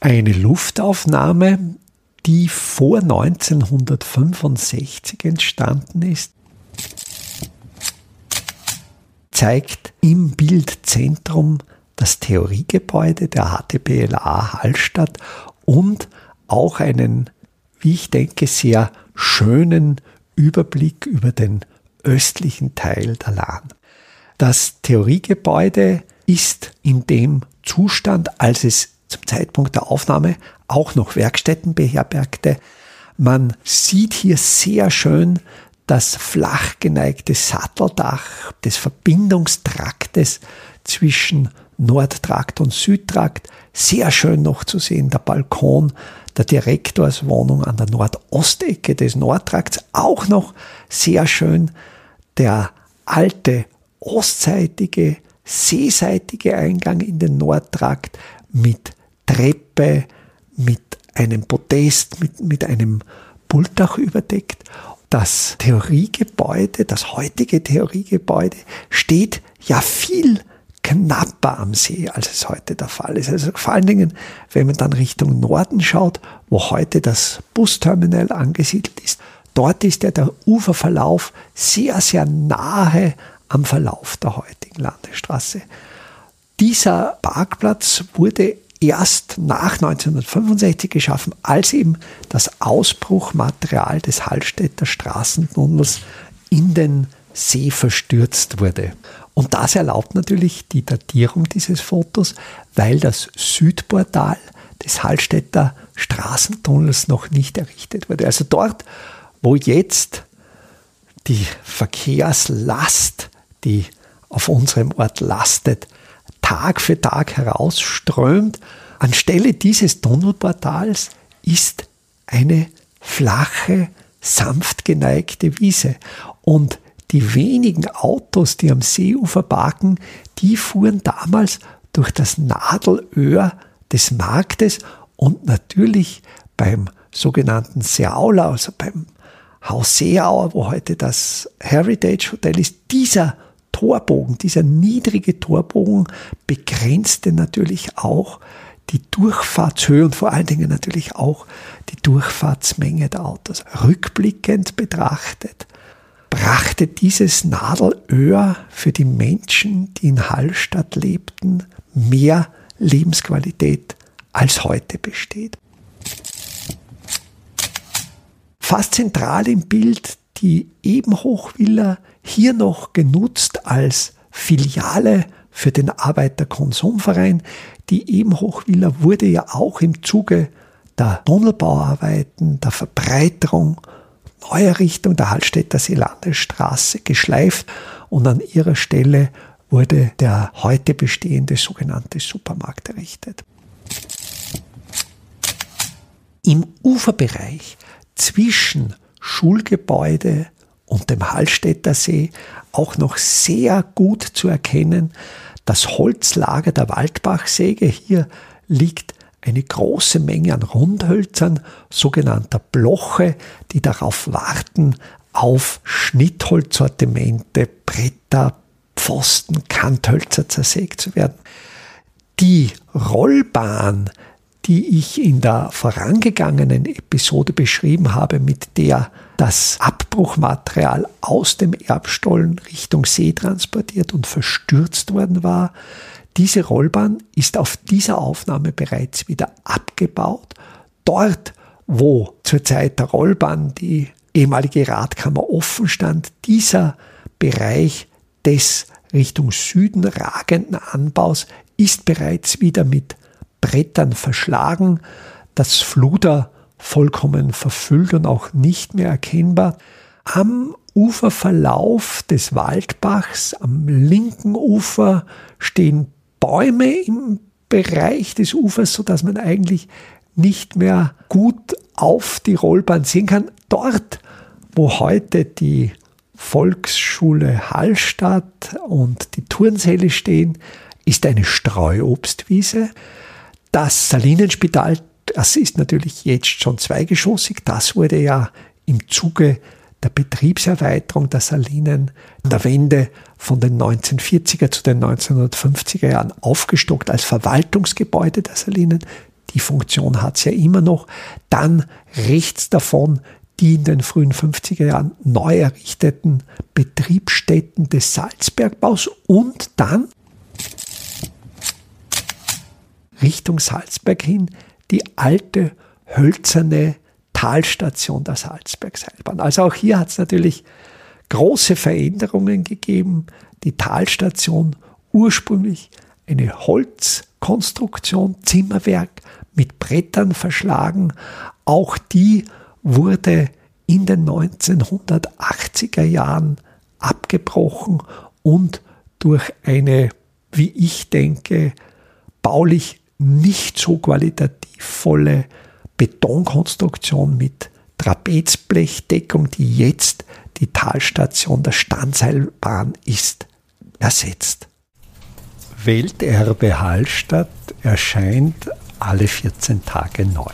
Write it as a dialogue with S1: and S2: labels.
S1: Eine Luftaufnahme, die vor 1965 entstanden ist, zeigt im Bildzentrum das Theoriegebäude der HTBLA Hallstatt und auch einen, wie ich denke, sehr schönen Überblick über den östlichen Teil der Lahn. Das Theoriegebäude ist in dem Zustand, als es zum Zeitpunkt der Aufnahme auch noch Werkstätten beherbergte. Man sieht hier sehr schön das flach geneigte Satteldach des Verbindungstraktes zwischen Nordtrakt und Südtrakt. Sehr schön noch zu sehen der Balkon der Direktorswohnung an der Nordostecke des Nordtrakts. Auch noch sehr schön der alte ostseitige, seeseitige Eingang in den Nordtrakt mit Treppe, mit einem Podest, mit, mit einem Pultdach überdeckt. Das Theoriegebäude, das heutige Theoriegebäude steht ja viel knapper am See, als es heute der Fall ist. Also vor allen Dingen, wenn man dann Richtung Norden schaut, wo heute das Busterminal angesiedelt ist, dort ist ja der Uferverlauf sehr, sehr nahe am Verlauf der heutigen Landesstraße. Dieser Parkplatz wurde erst nach 1965 geschaffen, als eben das Ausbruchmaterial des Hallstätter Straßentunnels in den See verstürzt wurde. Und das erlaubt natürlich die Datierung dieses Fotos, weil das Südportal des Hallstätter Straßentunnels noch nicht errichtet wurde. Also dort, wo jetzt die Verkehrslast, die auf unserem Ort lastet, Tag für Tag herausströmt. Anstelle dieses Tunnelportals ist eine flache, sanft geneigte Wiese. Und die wenigen Autos, die am Seeufer parken, die fuhren damals durch das Nadelöhr des Marktes und natürlich beim sogenannten Seaula, also beim Haus Seeauer, wo heute das Heritage Hotel ist, dieser Torbogen, dieser niedrige Torbogen begrenzte natürlich auch die Durchfahrtshöhe und vor allen Dingen natürlich auch die Durchfahrtsmenge der Autos. Rückblickend betrachtet brachte dieses Nadelöhr für die Menschen, die in Hallstatt lebten, mehr Lebensqualität als heute besteht. Fast zentral im Bild die Ebenhochvilla hier noch genutzt als Filiale für den Arbeiterkonsumverein. Die Ebenhochvilla wurde ja auch im Zuge der Tunnelbauarbeiten, der Verbreiterung Neuerrichtung der Hallstätter Seelandesstraße geschleift und an ihrer Stelle wurde der heute bestehende sogenannte Supermarkt errichtet. Im Uferbereich zwischen Schulgebäude und dem Hallstätter See auch noch sehr gut zu erkennen das Holzlager der Waldbachsäge. Hier liegt eine große Menge an Rundhölzern, sogenannter Bloche, die darauf warten, auf Schnittholzsortimente, Bretter, Pfosten, Kanthölzer zersägt zu werden. Die Rollbahn, die ich in der vorangegangenen Episode beschrieben habe, mit der das Abbruchmaterial aus dem Erbstollen Richtung See transportiert und verstürzt worden war, diese Rollbahn ist auf dieser Aufnahme bereits wieder abgebaut. Dort, wo zur Zeit der Rollbahn die ehemalige Radkammer offen stand, dieser Bereich des Richtung Süden ragenden Anbaus ist bereits wieder mit Brettern verschlagen, das Fluder vollkommen verfüllt und auch nicht mehr erkennbar. Am Uferverlauf des Waldbachs, am linken Ufer, stehen Bäume im Bereich des Ufers, sodass man eigentlich nicht mehr gut auf die Rollbahn sehen kann. Dort, wo heute die Volksschule Hallstatt und die Turnsäle stehen, ist eine Streuobstwiese. Das Salinenspital, das ist natürlich jetzt schon zweigeschossig. Das wurde ja im Zuge der Betriebserweiterung der Salinen in der Wende von den 1940er zu den 1950er Jahren aufgestockt als Verwaltungsgebäude der Salinen. Die Funktion hat es ja immer noch. Dann rechts davon die in den frühen 50er Jahren neu errichteten Betriebsstätten des Salzbergbaus und dann Richtung Salzberg hin die alte hölzerne Talstation der Salzbergseilbahn. Also auch hier hat es natürlich große Veränderungen gegeben. Die Talstation ursprünglich eine Holzkonstruktion, Zimmerwerk mit Brettern verschlagen. Auch die wurde in den 1980er Jahren abgebrochen und durch eine, wie ich denke, baulich nicht so qualitativ volle Betonkonstruktion mit Trapezblechdeckung, die jetzt die Talstation der Standseilbahn ist, ersetzt. Welterbe Hallstatt erscheint alle 14 Tage neu.